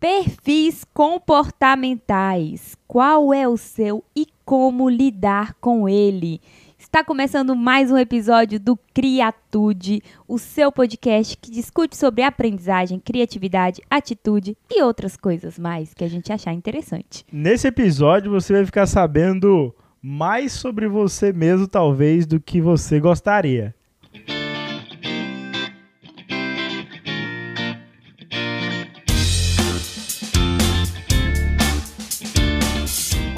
Perfis comportamentais. Qual é o seu e como lidar com ele? Está começando mais um episódio do Criatude, o seu podcast que discute sobre aprendizagem, criatividade, atitude e outras coisas mais que a gente achar interessante. Nesse episódio você vai ficar sabendo mais sobre você mesmo, talvez, do que você gostaria.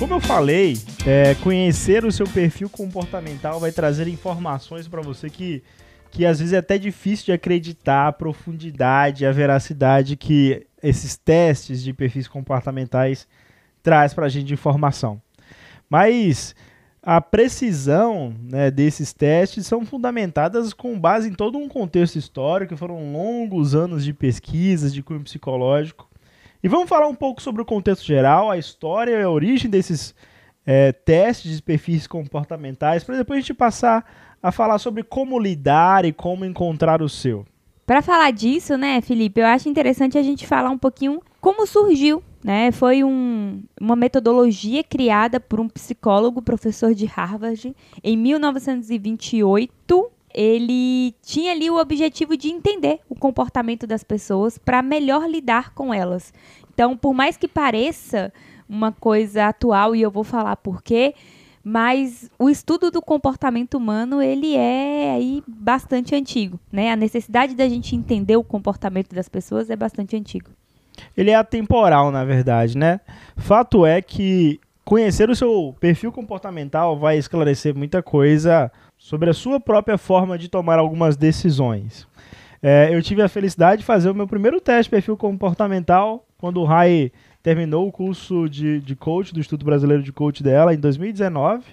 Como eu falei, é, conhecer o seu perfil comportamental vai trazer informações para você que, que às vezes é até difícil de acreditar a profundidade, a veracidade que esses testes de perfis comportamentais traz para a gente de informação. Mas a precisão né, desses testes são fundamentadas com base em todo um contexto histórico, foram longos anos de pesquisas, de cunho psicológico, e vamos falar um pouco sobre o contexto geral, a história e a origem desses é, testes de perfis comportamentais, para depois a gente passar a falar sobre como lidar e como encontrar o seu. Para falar disso, né, Felipe, eu acho interessante a gente falar um pouquinho como surgiu, né? Foi um, uma metodologia criada por um psicólogo, professor de Harvard, em 1928 ele tinha ali o objetivo de entender o comportamento das pessoas para melhor lidar com elas. Então, por mais que pareça uma coisa atual, e eu vou falar por quê, mas o estudo do comportamento humano ele é aí bastante antigo, né? A necessidade da gente entender o comportamento das pessoas é bastante antigo. Ele é atemporal, na verdade, né? Fato é que conhecer o seu perfil comportamental vai esclarecer muita coisa sobre a sua própria forma de tomar algumas decisões. É, eu tive a felicidade de fazer o meu primeiro teste de perfil comportamental quando o Rai terminou o curso de, de coach do Instituto Brasileiro de Coach dela em 2019.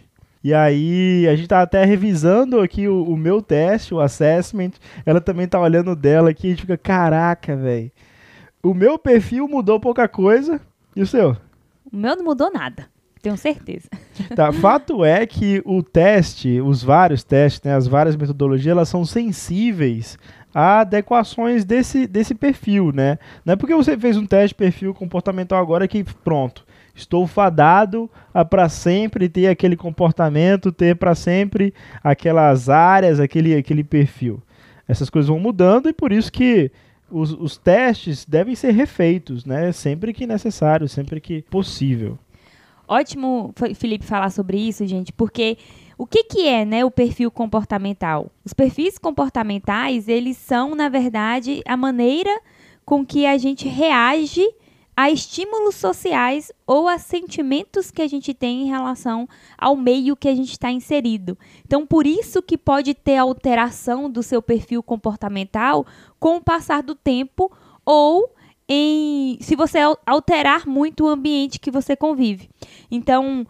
E aí a gente tá até revisando aqui o, o meu teste, o assessment. Ela também tá olhando dela aqui e a gente fica, caraca, velho. O meu perfil mudou pouca coisa. E o seu? O meu não mudou nada. Tenho certeza. Tá, fato é que o teste, os vários testes, né, as várias metodologias, elas são sensíveis a adequações desse, desse perfil, né? Não é porque você fez um teste de perfil comportamental agora que pronto, estou fadado a para sempre ter aquele comportamento, ter para sempre aquelas áreas, aquele, aquele perfil. Essas coisas vão mudando e por isso que os, os testes devem ser refeitos, né? Sempre que necessário, sempre que possível. Ótimo, Felipe, falar sobre isso, gente, porque o que, que é né, o perfil comportamental? Os perfis comportamentais, eles são, na verdade, a maneira com que a gente reage a estímulos sociais ou a sentimentos que a gente tem em relação ao meio que a gente está inserido. Então, por isso que pode ter alteração do seu perfil comportamental com o passar do tempo ou em se você alterar muito o ambiente que você convive. Então,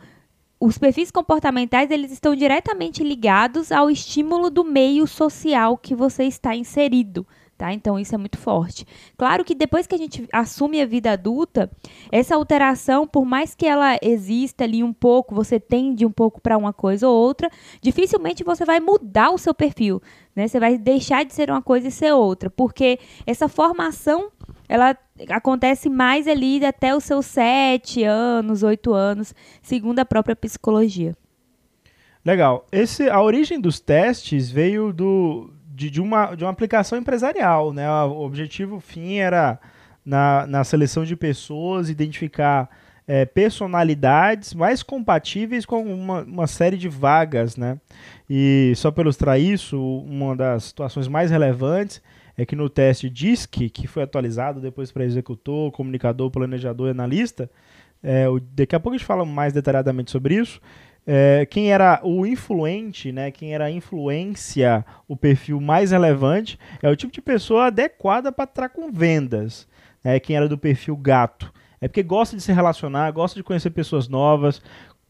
os perfis comportamentais eles estão diretamente ligados ao estímulo do meio social que você está inserido. Tá? Então isso é muito forte. Claro que depois que a gente assume a vida adulta, essa alteração, por mais que ela exista ali um pouco, você tende um pouco para uma coisa ou outra, dificilmente você vai mudar o seu perfil, né? Você vai deixar de ser uma coisa e ser outra, porque essa formação ela acontece mais ali até os seus sete anos, oito anos, segundo a própria psicologia. Legal. Esse, a origem dos testes veio do, de, de, uma, de uma aplicação empresarial. Né? O objetivo fim era, na, na seleção de pessoas, identificar é, personalidades mais compatíveis com uma, uma série de vagas. Né? E só para ilustrar isso, uma das situações mais relevantes é que no teste DISC, que foi atualizado depois para executor, comunicador, planejador e analista, é, o, daqui a pouco a gente fala mais detalhadamente sobre isso. É, quem era o influente, né, quem era a influência, o perfil mais relevante, é o tipo de pessoa adequada para estar com vendas. Né, quem era do perfil gato. É porque gosta de se relacionar, gosta de conhecer pessoas novas,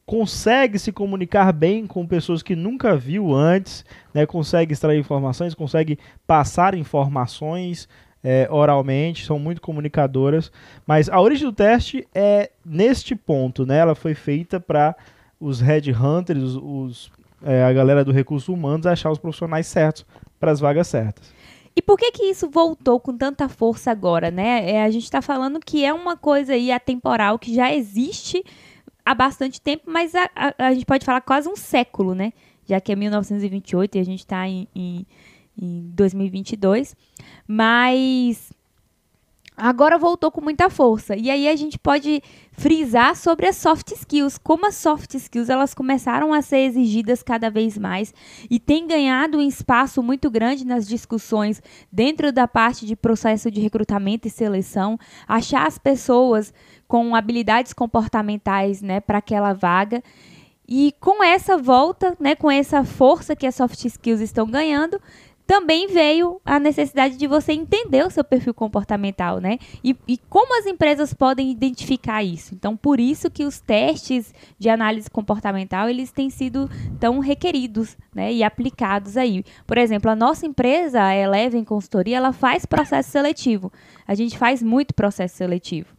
consegue se comunicar bem com pessoas que nunca viu antes, né, consegue extrair informações, consegue passar informações é, oralmente, são muito comunicadoras. Mas a origem do teste é neste ponto, né? Ela foi feita para os headhunters, os, os é, a galera do recurso humanos achar os profissionais certos para as vagas certas. E por que que isso voltou com tanta força agora, né? É, a gente está falando que é uma coisa aí atemporal que já existe há bastante tempo, mas a, a, a gente pode falar quase um século, né? Já que é 1928 e a gente está em, em, em 2022. Mas agora voltou com muita força. E aí a gente pode frisar sobre as soft skills, como as soft skills elas começaram a ser exigidas cada vez mais e tem ganhado um espaço muito grande nas discussões dentro da parte de processo de recrutamento e seleção, achar as pessoas com habilidades comportamentais, né, para aquela vaga. E com essa volta, né, com essa força que as soft skills estão ganhando, também veio a necessidade de você entender o seu perfil comportamental, né? E, e, como as empresas podem identificar isso. Então, por isso que os testes de análise comportamental, eles têm sido tão requeridos, né? E aplicados aí. Por exemplo, a nossa empresa, a Eleven Consultoria, ela faz processo seletivo. A gente faz muito processo seletivo.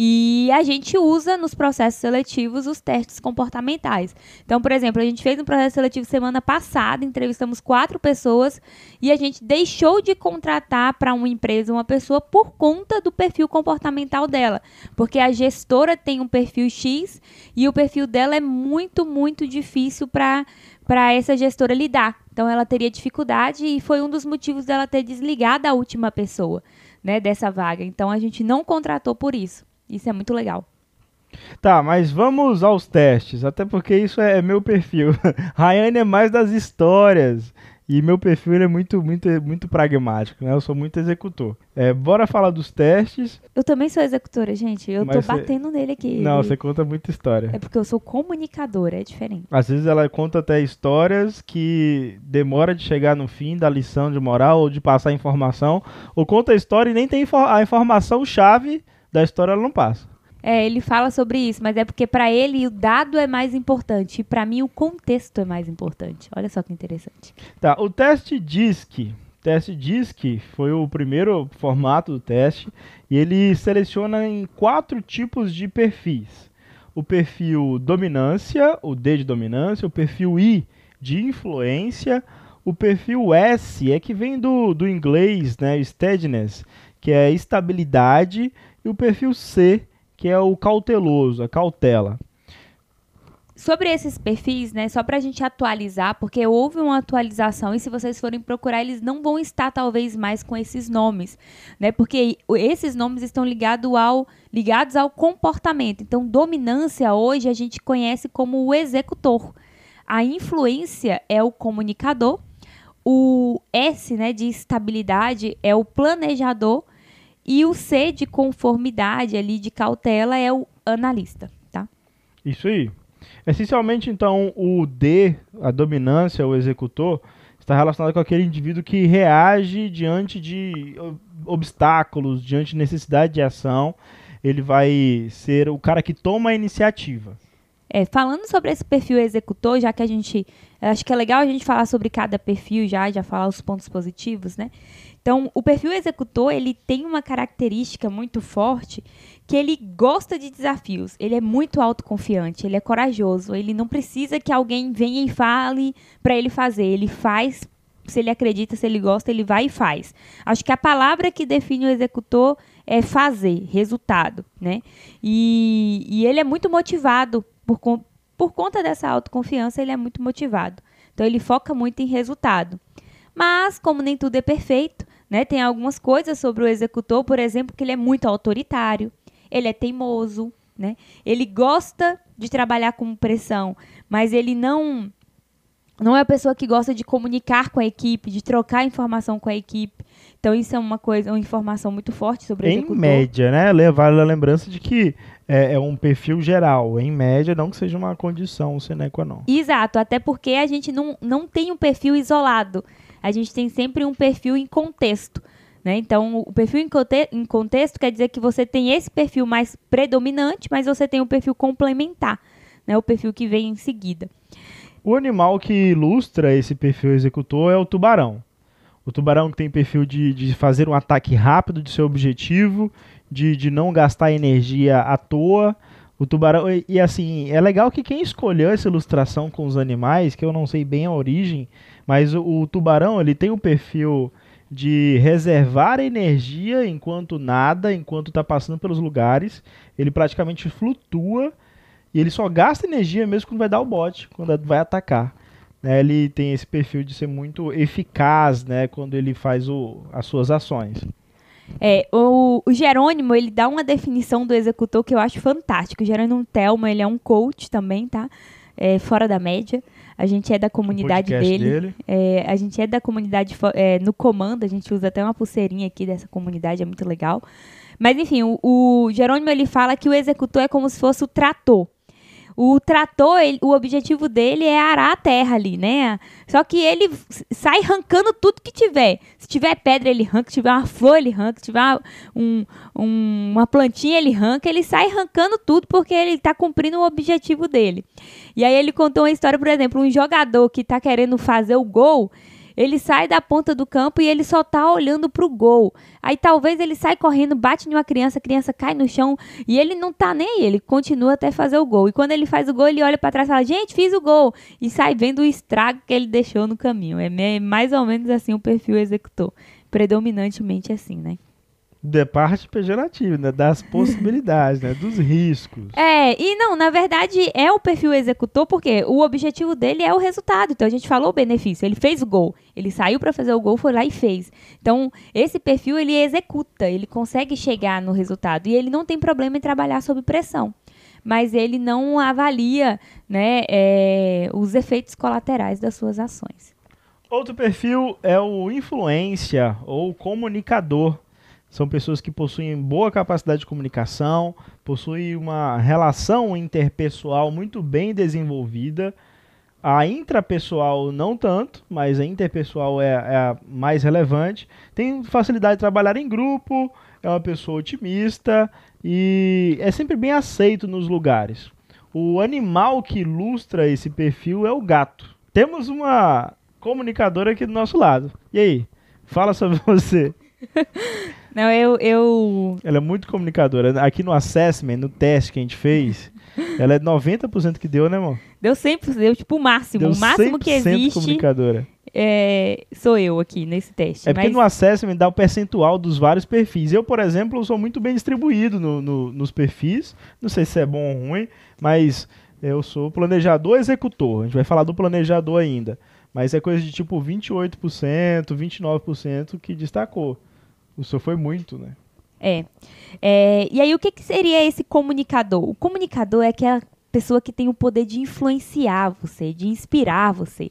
E a gente usa nos processos seletivos os testes comportamentais. Então, por exemplo, a gente fez um processo seletivo semana passada, entrevistamos quatro pessoas e a gente deixou de contratar para uma empresa uma pessoa por conta do perfil comportamental dela. Porque a gestora tem um perfil X e o perfil dela é muito, muito difícil para para essa gestora lidar. Então ela teria dificuldade e foi um dos motivos dela ter desligado a última pessoa, né, dessa vaga. Então a gente não contratou por isso. Isso é muito legal. Tá, mas vamos aos testes, até porque isso é meu perfil. Rayane é mais das histórias. E meu perfil é muito, muito, muito pragmático, né? Eu sou muito executor. É, bora falar dos testes. Eu também sou executora, gente. Eu Mas tô batendo nele aqui. Não, você conta muita história. É porque eu sou comunicadora, é diferente. Às vezes ela conta até histórias que demora de chegar no fim da lição de moral ou de passar informação, ou conta a história e nem tem a informação chave da história ela não passa. É, ele fala sobre isso, mas é porque para ele o dado é mais importante e para mim o contexto é mais importante. Olha só que interessante. Tá, o teste DISC, teste DISC foi o primeiro formato do teste e ele seleciona em quatro tipos de perfis. O perfil dominância, o D de dominância, o perfil I de influência, o perfil S é que vem do, do inglês, né, steadiness, que é estabilidade, e o perfil C, que é o cauteloso, a cautela. Sobre esses perfis, né, só para a gente atualizar, porque houve uma atualização e se vocês forem procurar, eles não vão estar talvez mais com esses nomes, né, porque esses nomes estão ligados ao, ligados ao comportamento. Então, dominância hoje a gente conhece como o executor. A influência é o comunicador. O S, né, de estabilidade, é o planejador e o C de conformidade ali, de cautela, é o analista, tá? Isso aí. Essencialmente, então, o D, a dominância, o executor, está relacionado com aquele indivíduo que reage diante de obstáculos, diante de necessidade de ação. Ele vai ser o cara que toma a iniciativa. É, falando sobre esse perfil executor, já que a gente. Acho que é legal a gente falar sobre cada perfil já, já falar os pontos positivos, né? Então, o perfil executor, ele tem uma característica muito forte que ele gosta de desafios, ele é muito autoconfiante, ele é corajoso, ele não precisa que alguém venha e fale para ele fazer, ele faz se ele acredita, se ele gosta, ele vai e faz. Acho que a palavra que define o executor é fazer, resultado, né? E, e ele é muito motivado por, por conta dessa autoconfiança, ele é muito motivado. Então ele foca muito em resultado. Mas como nem tudo é perfeito, né? Tem algumas coisas sobre o executor, por exemplo, que ele é muito autoritário, ele é teimoso, né? Ele gosta de trabalhar com pressão, mas ele não não é a pessoa que gosta de comunicar com a equipe, de trocar informação com a equipe. Então isso é uma coisa, uma informação muito forte sobre o em executor. Em média, né? Levar a lembrança de que é, é, um perfil geral, em média, não que seja uma condição sine qua non. Exato, até porque a gente não, não tem um perfil isolado a gente tem sempre um perfil em contexto. Né? Então, o perfil em, conte em contexto quer dizer que você tem esse perfil mais predominante, mas você tem o um perfil complementar, né? o perfil que vem em seguida. O animal que ilustra esse perfil executor é o tubarão. O tubarão que tem perfil de, de fazer um ataque rápido de seu objetivo, de, de não gastar energia à toa. O tubarão. E, e assim, é legal que quem escolheu essa ilustração com os animais, que eu não sei bem a origem, mas o, o tubarão, ele tem um perfil de reservar energia enquanto nada, enquanto está passando pelos lugares. Ele praticamente flutua e ele só gasta energia mesmo quando vai dar o bote, quando vai atacar. Né, ele tem esse perfil de ser muito eficaz né, quando ele faz o, as suas ações. É, o, o, Jerônimo, ele dá uma definição do executor que eu acho fantástico. O Jerônimo Telma, ele é um coach também, tá? É, fora da média. A gente é da comunidade dele. dele. É, a gente é da comunidade é, no comando. A gente usa até uma pulseirinha aqui dessa comunidade, é muito legal. Mas enfim, o, o Jerônimo ele fala que o executor é como se fosse o trator. O trator, ele, o objetivo dele é arar a terra ali, né? Só que ele sai arrancando tudo que tiver. Se tiver pedra, ele arranca. Se tiver uma flor, ele arranca. Se tiver um, um, uma plantinha, ele arranca. Ele sai arrancando tudo porque ele está cumprindo o objetivo dele. E aí ele contou uma história, por exemplo, um jogador que está querendo fazer o gol ele sai da ponta do campo e ele só tá olhando pro gol. Aí talvez ele sai correndo, bate em uma criança, a criança cai no chão e ele não tá nem aí, ele continua até fazer o gol. E quando ele faz o gol, ele olha para trás e fala: "Gente, fiz o gol" e sai vendo o estrago que ele deixou no caminho. É mais ou menos assim o perfil executor, predominantemente assim, né? Da parte pejorativa, né? Das possibilidades, né? Dos riscos. É, e não, na verdade é o perfil executor, porque o objetivo dele é o resultado. Então a gente falou o benefício, ele fez o gol, ele saiu para fazer o gol, foi lá e fez. Então, esse perfil ele executa, ele consegue chegar no resultado e ele não tem problema em trabalhar sob pressão. Mas ele não avalia né, é, os efeitos colaterais das suas ações. Outro perfil é o influência ou comunicador são pessoas que possuem boa capacidade de comunicação, possuem uma relação interpessoal muito bem desenvolvida. A intrapessoal não tanto, mas a interpessoal é, é a mais relevante. Tem facilidade de trabalhar em grupo, é uma pessoa otimista e é sempre bem aceito nos lugares. O animal que ilustra esse perfil é o gato. Temos uma comunicadora aqui do nosso lado. E aí? Fala sobre você. Não, eu, eu. Ela é muito comunicadora. Aqui no assessment, no teste que a gente fez, ela é 90% que deu, né, amor? Deu 100%, deu tipo o máximo. Deu o máximo que existe. comunicadora. É, sou eu aqui nesse teste. É porque mas... no assessment dá o percentual dos vários perfis. Eu, por exemplo, sou muito bem distribuído no, no, nos perfis. Não sei se é bom ou ruim, mas eu sou planejador executor. A gente vai falar do planejador ainda. Mas é coisa de tipo 28%, 29% que destacou. O senhor foi muito, né? É. é e aí, o que, que seria esse comunicador? O comunicador é aquela pessoa que tem o poder de influenciar você, de inspirar você.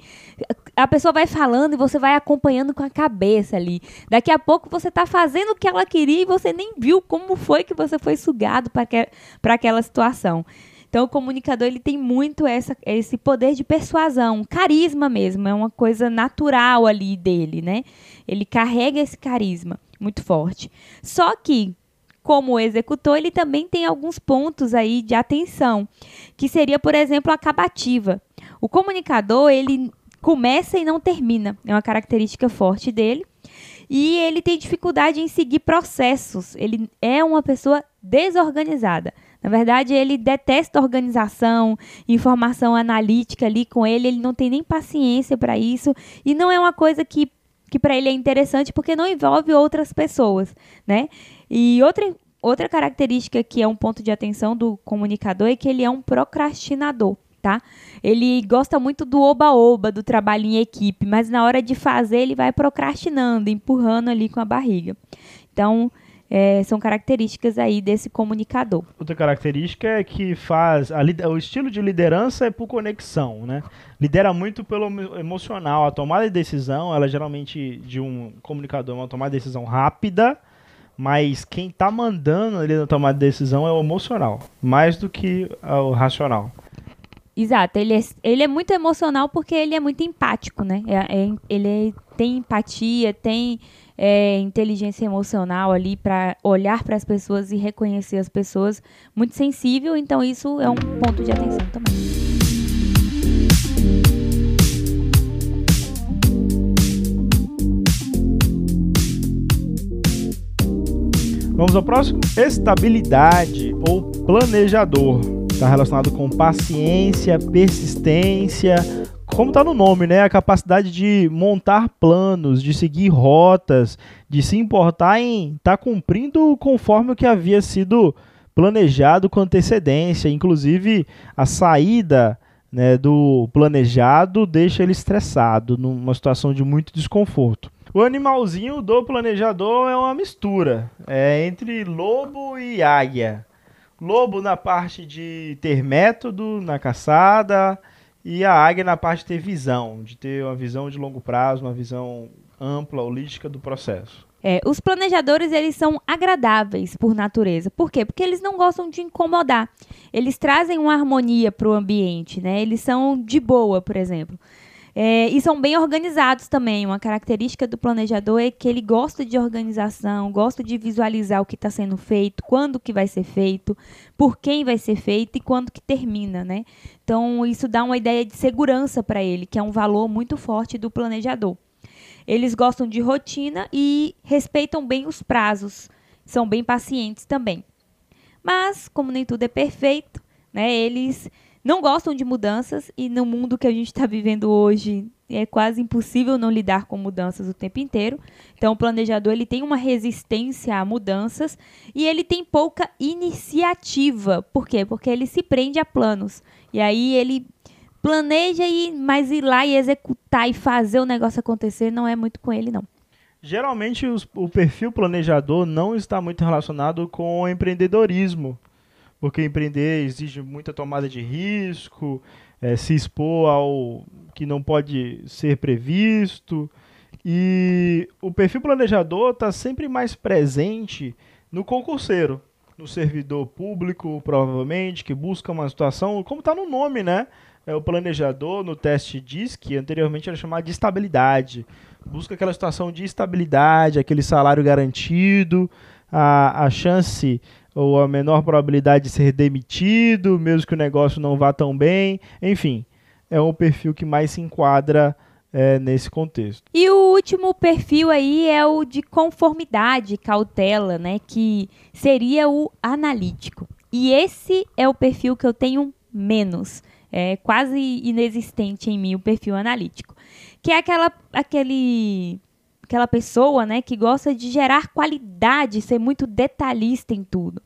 A pessoa vai falando e você vai acompanhando com a cabeça ali. Daqui a pouco você está fazendo o que ela queria e você nem viu como foi que você foi sugado para aquela situação. Então, o comunicador ele tem muito essa, esse poder de persuasão, carisma mesmo, é uma coisa natural ali dele, né? Ele carrega esse carisma muito forte. Só que, como executor, ele também tem alguns pontos aí de atenção, que seria, por exemplo, a acabativa. O comunicador, ele começa e não termina, é uma característica forte dele. E ele tem dificuldade em seguir processos. Ele é uma pessoa desorganizada. Na verdade, ele detesta organização, informação analítica ali com ele, ele não tem nem paciência para isso e não é uma coisa que que para ele é interessante porque não envolve outras pessoas, né? E outra, outra característica que é um ponto de atenção do comunicador é que ele é um procrastinador, tá? Ele gosta muito do oba-oba, do trabalho em equipe, mas na hora de fazer ele vai procrastinando, empurrando ali com a barriga. Então, é, são características aí desse comunicador. Outra característica é que faz a, o estilo de liderança é por conexão, né? Lidera muito pelo emocional. A tomada de decisão, ela geralmente de um comunicador é uma tomada de decisão rápida, mas quem está mandando ele na tomada de decisão é o emocional, mais do que o racional. Exato, ele é, ele é muito emocional porque ele é muito empático, né? É, é, ele tem empatia, tem é, inteligência emocional ali para olhar para as pessoas e reconhecer as pessoas, muito sensível, então isso é um ponto de atenção também. Vamos ao próximo? Estabilidade ou planejador. Está relacionado com paciência, persistência, como está no nome, né, a capacidade de montar planos, de seguir rotas, de se importar em estar tá cumprindo conforme o que havia sido planejado com antecedência, inclusive a saída né, do planejado deixa ele estressado, numa situação de muito desconforto. O animalzinho do planejador é uma mistura é entre lobo e águia. Lobo na parte de ter método na caçada e a águia na parte de ter visão, de ter uma visão de longo prazo, uma visão ampla, holística do processo. É, os planejadores eles são agradáveis por natureza. Por quê? Porque eles não gostam de incomodar. Eles trazem uma harmonia para o ambiente, né? Eles são de boa, por exemplo. É, e são bem organizados também. Uma característica do planejador é que ele gosta de organização, gosta de visualizar o que está sendo feito, quando que vai ser feito, por quem vai ser feito e quando que termina, né? Então isso dá uma ideia de segurança para ele, que é um valor muito forte do planejador. Eles gostam de rotina e respeitam bem os prazos, são bem pacientes também. Mas como nem tudo é perfeito, né? Eles não gostam de mudanças e no mundo que a gente está vivendo hoje é quase impossível não lidar com mudanças o tempo inteiro. Então, o planejador ele tem uma resistência a mudanças e ele tem pouca iniciativa. Por quê? Porque ele se prende a planos. E aí ele planeja e mas ir lá e executar e fazer o negócio acontecer não é muito com ele não. Geralmente os, o perfil planejador não está muito relacionado com empreendedorismo porque empreender exige muita tomada de risco, é, se expor ao que não pode ser previsto. E o perfil planejador está sempre mais presente no concurseiro, no servidor público, provavelmente, que busca uma situação, como está no nome, né? É, o planejador no teste diz que anteriormente era chamado de estabilidade. Busca aquela situação de estabilidade, aquele salário garantido, a, a chance ou a menor probabilidade de ser demitido, mesmo que o negócio não vá tão bem. Enfim, é um perfil que mais se enquadra é, nesse contexto. E o último perfil aí é o de conformidade, cautela, né? Que seria o analítico. E esse é o perfil que eu tenho menos. É quase inexistente em mim o perfil analítico. Que é aquela, aquele aquela pessoa, né, que gosta de gerar qualidade, ser muito detalhista em tudo.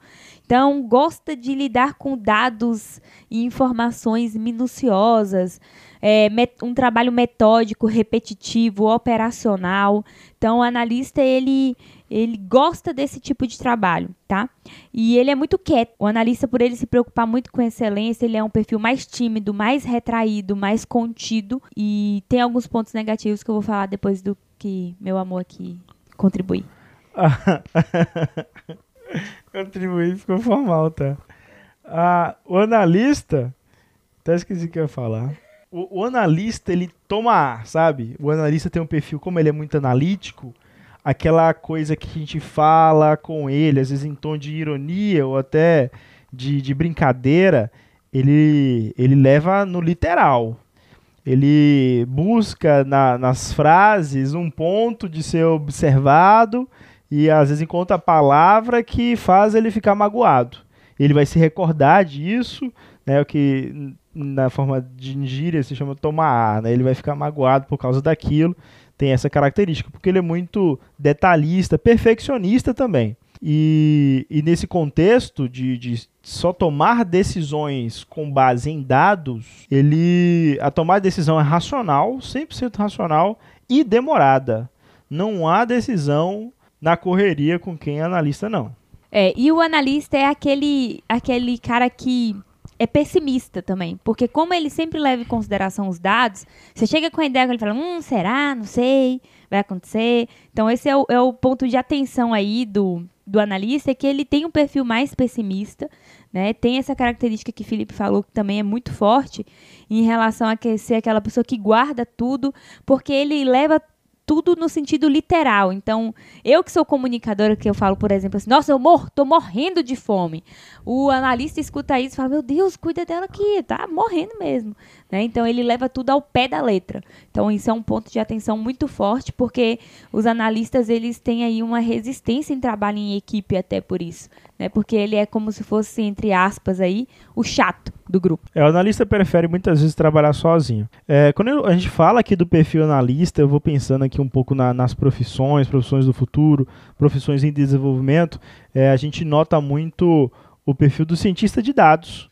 Então, gosta de lidar com dados e informações minuciosas, é, um trabalho metódico, repetitivo, operacional. Então, o analista, ele, ele gosta desse tipo de trabalho, tá? E ele é muito quieto. O analista, por ele se preocupar muito com excelência, ele é um perfil mais tímido, mais retraído, mais contido. E tem alguns pontos negativos que eu vou falar depois do que meu amor aqui contribui. contribuir ficou formal, tá? Ah, o analista. Até esqueci o que eu ia falar. O, o, analista, ele toma ar, sabe? O analista tem um perfil, como ele é muito analítico, aquela coisa que a gente fala com ele, às vezes em tom de ironia ou até de, de brincadeira, ele, ele leva no literal ele busca na, nas frases um ponto de ser observado e às vezes encontra a palavra que faz ele ficar magoado. Ele vai se recordar disso, né, o que na forma de gíria se chama tomar, né, ele vai ficar magoado por causa daquilo, tem essa característica, porque ele é muito detalhista, perfeccionista também. E, e nesse contexto de, de só tomar decisões com base em dados, ele a tomar decisão é racional, 100% racional e demorada. Não há decisão na correria com quem é analista não. É, e o analista é aquele aquele cara que é pessimista também, porque como ele sempre leva em consideração os dados, você chega com a ideia que ele fala, hum, será? Não sei, vai acontecer. Então esse é o, é o ponto de atenção aí do, do analista, é que ele tem um perfil mais pessimista, né? Tem essa característica que o Felipe falou que também é muito forte em relação a ser aquela pessoa que guarda tudo, porque ele leva tudo no sentido literal. Então, eu que sou comunicadora, que eu falo, por exemplo, assim, nossa, eu mor tô morrendo de fome. O analista escuta isso e fala, meu Deus, cuida dela aqui, tá morrendo mesmo. Né? Então, ele leva tudo ao pé da letra. Então, isso é um ponto de atenção muito forte, porque os analistas, eles têm aí uma resistência em trabalho em equipe até por isso. né? Porque ele é como se fosse, entre aspas, aí, o chato do grupo. É, o analista prefere muitas vezes trabalhar sozinho. É, quando eu, a gente fala aqui do perfil analista, eu vou pensando aqui um pouco na, nas profissões, profissões do futuro, profissões em desenvolvimento, é, a gente nota muito o perfil do cientista de dados,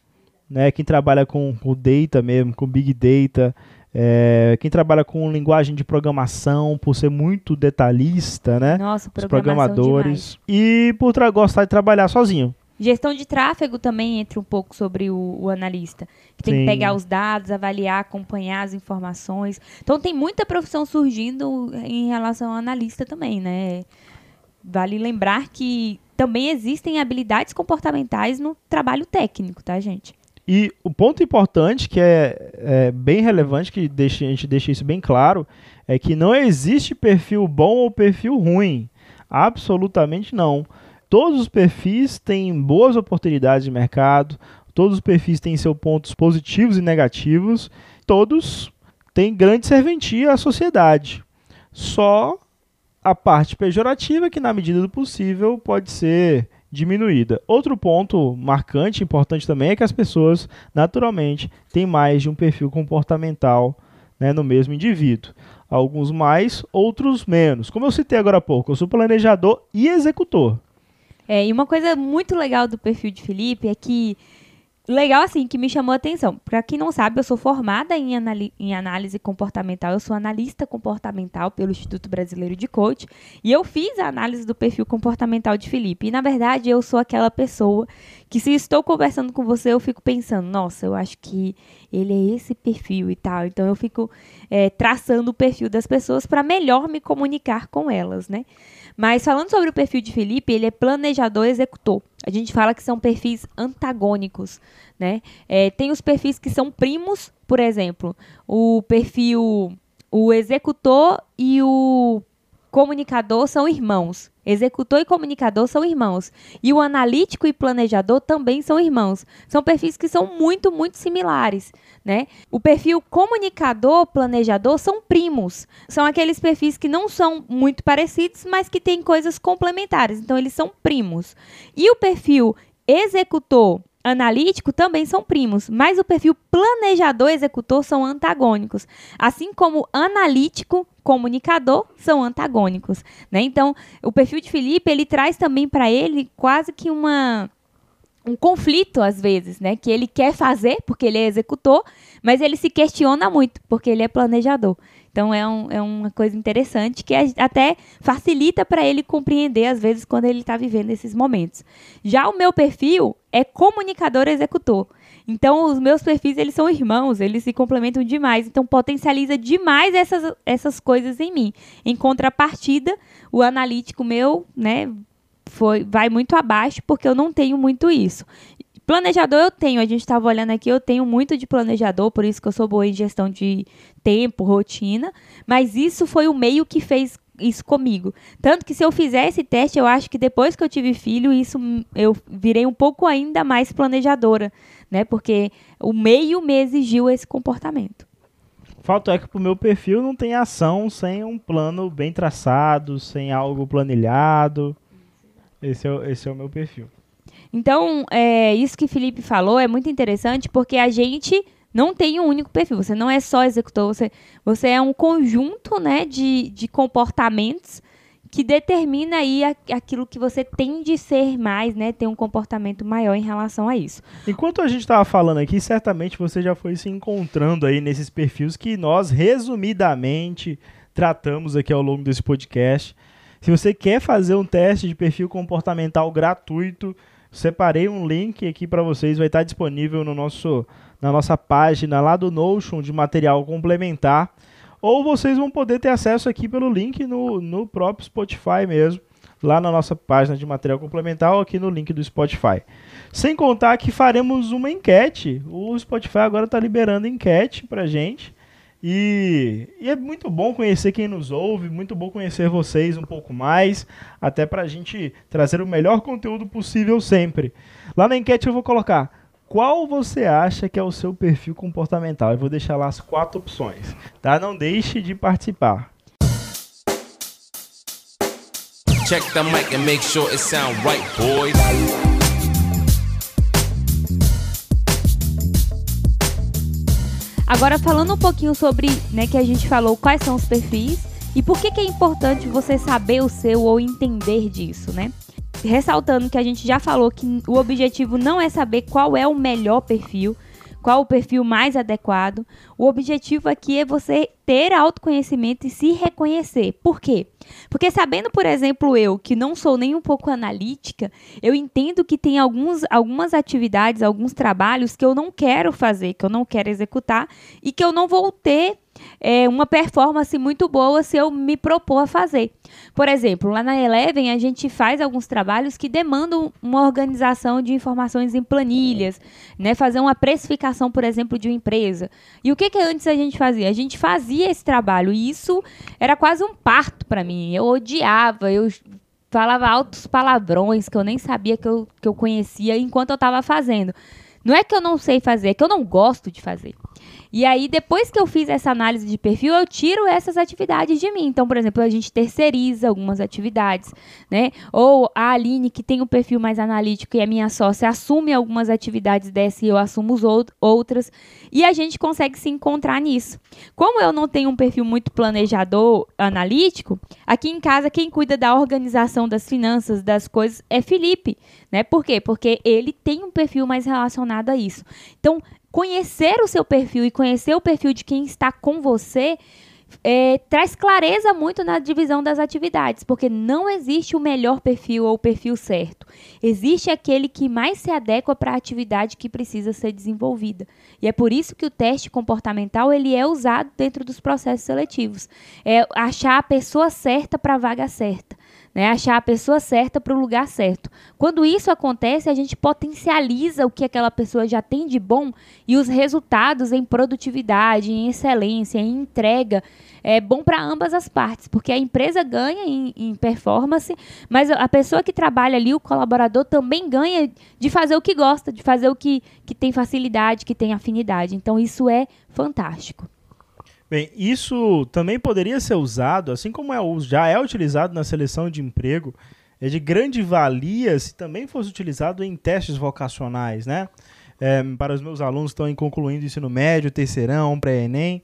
né? Quem trabalha com o data mesmo, com big data, é, quem trabalha com linguagem de programação, por ser muito detalhista, né? Nossa, Os programadores. Demais. E por gostar de trabalhar sozinho. Gestão de tráfego também entra um pouco sobre o, o analista. Que tem Sim. que pegar os dados, avaliar, acompanhar as informações. Então tem muita profissão surgindo em relação ao analista também, né? Vale lembrar que também existem habilidades comportamentais no trabalho técnico, tá, gente? E o ponto importante, que é, é bem relevante, que a gente deixa isso bem claro, é que não existe perfil bom ou perfil ruim. Absolutamente não. Todos os perfis têm boas oportunidades de mercado, todos os perfis têm seus pontos positivos e negativos, todos têm grande serventia à sociedade. Só a parte pejorativa, que na medida do possível pode ser diminuída. Outro ponto marcante, importante também, é que as pessoas, naturalmente, têm mais de um perfil comportamental né, no mesmo indivíduo. Alguns mais, outros menos. Como eu citei agora há pouco, eu sou planejador e executor. É, e uma coisa muito legal do perfil de Felipe é que legal assim que me chamou a atenção. Para quem não sabe, eu sou formada em, em, análise comportamental, eu sou analista comportamental pelo Instituto Brasileiro de Coach e eu fiz a análise do perfil comportamental de Felipe. E na verdade, eu sou aquela pessoa que se estou conversando com você, eu fico pensando, nossa, eu acho que ele é esse perfil e tal. Então eu fico é, traçando o perfil das pessoas para melhor me comunicar com elas, né? Mas falando sobre o perfil de Felipe, ele é planejador executor. A gente fala que são perfis antagônicos, né? É, tem os perfis que são primos, por exemplo, o perfil, o executor e o comunicador são irmãos. Executor e comunicador são irmãos. E o analítico e planejador também são irmãos. São perfis que são muito, muito similares. Né? O perfil comunicador, planejador são primos. São aqueles perfis que não são muito parecidos, mas que têm coisas complementares. Então, eles são primos. E o perfil executor, analítico também são primos, mas o perfil planejador executor são antagônicos, assim como analítico comunicador são antagônicos, né? Então, o perfil de Felipe, ele traz também para ele quase que uma um conflito às vezes, né? Que ele quer fazer porque ele é executor, mas ele se questiona muito porque ele é planejador. Então é, um, é uma coisa interessante que até facilita para ele compreender, às vezes, quando ele está vivendo esses momentos. Já o meu perfil é comunicador executor. Então, os meus perfis, eles são irmãos, eles se complementam demais. Então, potencializa demais essas, essas coisas em mim. Em contrapartida, o analítico meu, né, foi, vai muito abaixo porque eu não tenho muito isso. Planejador eu tenho, a gente estava olhando aqui, eu tenho muito de planejador, por isso que eu sou boa em gestão de tempo, rotina, mas isso foi o meio que fez isso comigo. Tanto que se eu fizer esse teste, eu acho que depois que eu tive filho, isso eu virei um pouco ainda mais planejadora, né? Porque o meio me exigiu esse comportamento. Fato é que pro meu perfil não tem ação sem um plano bem traçado, sem algo planilhado. Esse é, esse é o meu perfil. Então, é, isso que Felipe falou é muito interessante porque a gente não tem um único perfil. Você não é só executor, você, você é um conjunto né, de, de comportamentos que determina aí aquilo que você tem de ser mais, né, ter um comportamento maior em relação a isso. Enquanto a gente estava falando aqui, certamente você já foi se encontrando aí nesses perfis que nós resumidamente tratamos aqui ao longo desse podcast. Se você quer fazer um teste de perfil comportamental gratuito, Separei um link aqui para vocês, vai estar disponível no nosso, na nossa página lá do Notion de material complementar. Ou vocês vão poder ter acesso aqui pelo link no, no próprio Spotify mesmo, lá na nossa página de material complementar ou aqui no link do Spotify. Sem contar que faremos uma enquete. O Spotify agora está liberando enquete para gente. E, e, é muito bom conhecer quem nos ouve, muito bom conhecer vocês um pouco mais, até para a gente trazer o melhor conteúdo possível sempre. Lá na enquete eu vou colocar qual você acha que é o seu perfil comportamental. Eu vou deixar lá as quatro opções, tá? Não deixe de participar. Check the mic and make sure it sound right, boys. Agora, falando um pouquinho sobre, né, que a gente falou quais são os perfis e por que, que é importante você saber o seu ou entender disso, né? Ressaltando que a gente já falou que o objetivo não é saber qual é o melhor perfil, qual o perfil mais adequado. O objetivo aqui é você ter autoconhecimento e se reconhecer. Por quê? Porque sabendo, por exemplo, eu que não sou nem um pouco analítica, eu entendo que tem alguns, algumas atividades, alguns trabalhos que eu não quero fazer, que eu não quero executar e que eu não vou ter é, uma performance muito boa se eu me propor a fazer. Por exemplo, lá na Eleven a gente faz alguns trabalhos que demandam uma organização de informações em planilhas, né? Fazer uma precificação, por exemplo, de uma empresa. E o que, que antes a gente fazia? A gente fazia esse trabalho e isso era quase um parto para mim. Eu odiava, eu falava altos palavrões que eu nem sabia que eu, que eu conhecia enquanto eu estava fazendo. Não é que eu não sei fazer, é que eu não gosto de fazer. E aí, depois que eu fiz essa análise de perfil, eu tiro essas atividades de mim. Então, por exemplo, a gente terceiriza algumas atividades, né? Ou a Aline, que tem um perfil mais analítico e é minha sócia, assume algumas atividades dessa e eu assumo os outras. E a gente consegue se encontrar nisso. Como eu não tenho um perfil muito planejador, analítico, aqui em casa quem cuida da organização das finanças, das coisas, é Felipe, né? Por quê? Porque ele tem um perfil mais relacionado a isso. Então, conhecer o seu perfil e conhecer o perfil de quem está com você é, traz clareza muito na divisão das atividades, porque não existe o melhor perfil ou o perfil certo. Existe aquele que mais se adequa para a atividade que precisa ser desenvolvida. E é por isso que o teste comportamental ele é usado dentro dos processos seletivos. É achar a pessoa certa para a vaga certa né? Achar a pessoa certa para o lugar certo. Quando isso acontece, a gente potencializa o que aquela pessoa já tem de bom e os resultados em produtividade, em excelência, em entrega é bom para ambas as partes, porque a empresa ganha em, em, performance, mas a pessoa que trabalha ali, o colaborador, também ganha de fazer o que gosta, de fazer o que, que tem facilidade, que tem afinidade. Então, isso é fantástico. Bem, isso também poderia ser usado, assim como é, já é utilizado na seleção de emprego, é de grande valia se também fosse utilizado em testes vocacionais, né? É, para os meus alunos que estão concluindo ensino médio, terceirão, pré-ENEM,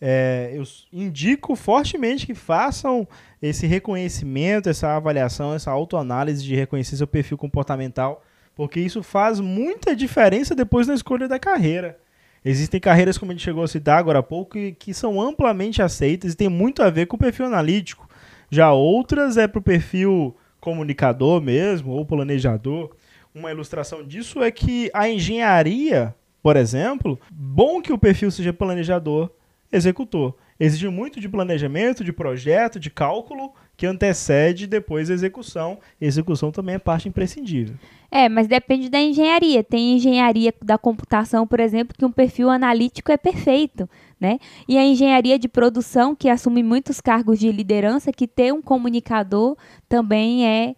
é, eu indico fortemente que façam esse reconhecimento, essa avaliação, essa autoanálise de reconhecer seu perfil comportamental, porque isso faz muita diferença depois na escolha da carreira. Existem carreiras, como a gente chegou a citar agora há pouco, que, que são amplamente aceitas e tem muito a ver com o perfil analítico. Já outras é para o perfil comunicador mesmo, ou planejador. Uma ilustração disso é que a engenharia, por exemplo, bom que o perfil seja planejador, executor. Exige muito de planejamento, de projeto, de cálculo, que antecede depois a execução. execução também é parte imprescindível. É, mas depende da engenharia. Tem engenharia da computação, por exemplo, que um perfil analítico é perfeito, né? E a engenharia de produção, que assume muitos cargos de liderança, que ter um comunicador também é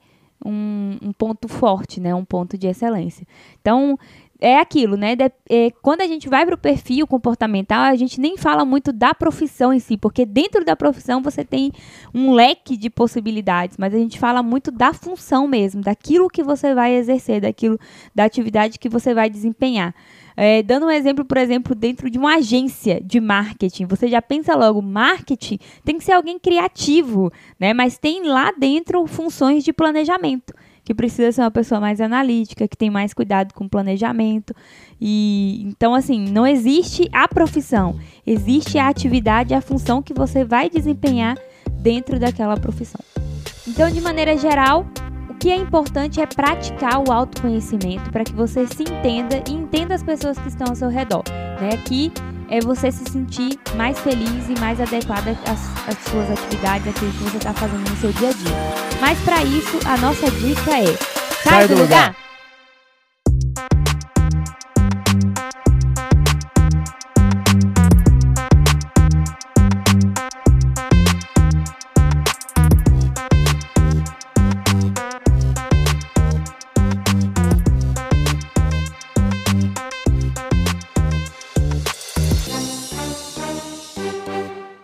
um, um ponto forte, né? Um ponto de excelência. Então, é aquilo, né? De, é, quando a gente vai para o perfil comportamental, a gente nem fala muito da profissão em si, porque dentro da profissão você tem um leque de possibilidades, mas a gente fala muito da função mesmo, daquilo que você vai exercer, daquilo, da atividade que você vai desempenhar. É, dando um exemplo, por exemplo, dentro de uma agência de marketing, você já pensa logo, marketing tem que ser alguém criativo, né? Mas tem lá dentro funções de planejamento que precisa ser uma pessoa mais analítica, que tem mais cuidado com o planejamento. E então assim, não existe a profissão, existe a atividade, a função que você vai desempenhar dentro daquela profissão. Então, de maneira geral, o que é importante é praticar o autoconhecimento para que você se entenda e entenda as pessoas que estão ao seu redor. Né? Aqui é você se sentir mais feliz e mais adequada às, às suas atividades, àquilo que você está fazendo no seu dia a dia. Mas para isso, a nossa dica é: sai, sai do lugar. lugar.